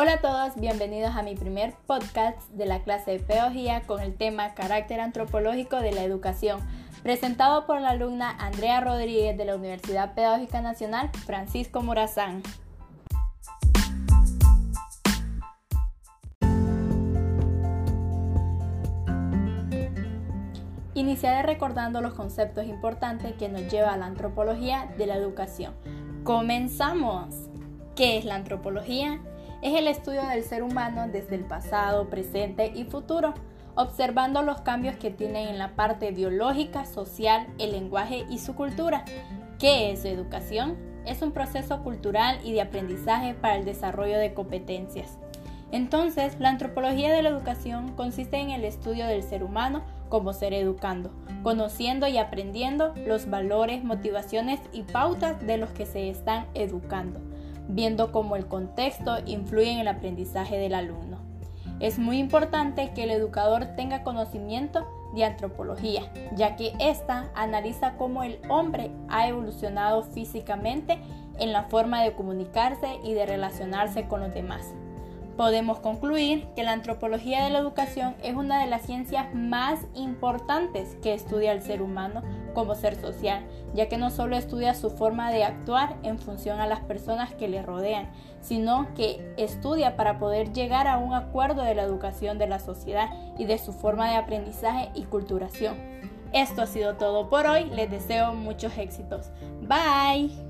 Hola a todos, bienvenidos a mi primer podcast de la clase de Pedagogía con el tema Carácter Antropológico de la Educación, presentado por la alumna Andrea Rodríguez de la Universidad Pedagógica Nacional Francisco Morazán. Iniciaré recordando los conceptos importantes que nos lleva a la antropología de la educación. ¡Comenzamos! ¿Qué es la antropología? Es el estudio del ser humano desde el pasado, presente y futuro, observando los cambios que tienen en la parte biológica, social, el lenguaje y su cultura. ¿Qué es educación? Es un proceso cultural y de aprendizaje para el desarrollo de competencias. Entonces, la antropología de la educación consiste en el estudio del ser humano como ser educando, conociendo y aprendiendo los valores, motivaciones y pautas de los que se están educando viendo cómo el contexto influye en el aprendizaje del alumno. Es muy importante que el educador tenga conocimiento de antropología, ya que ésta analiza cómo el hombre ha evolucionado físicamente en la forma de comunicarse y de relacionarse con los demás podemos concluir que la antropología de la educación es una de las ciencias más importantes que estudia el ser humano como ser social, ya que no solo estudia su forma de actuar en función a las personas que le rodean, sino que estudia para poder llegar a un acuerdo de la educación de la sociedad y de su forma de aprendizaje y culturación. Esto ha sido todo por hoy, les deseo muchos éxitos. Bye.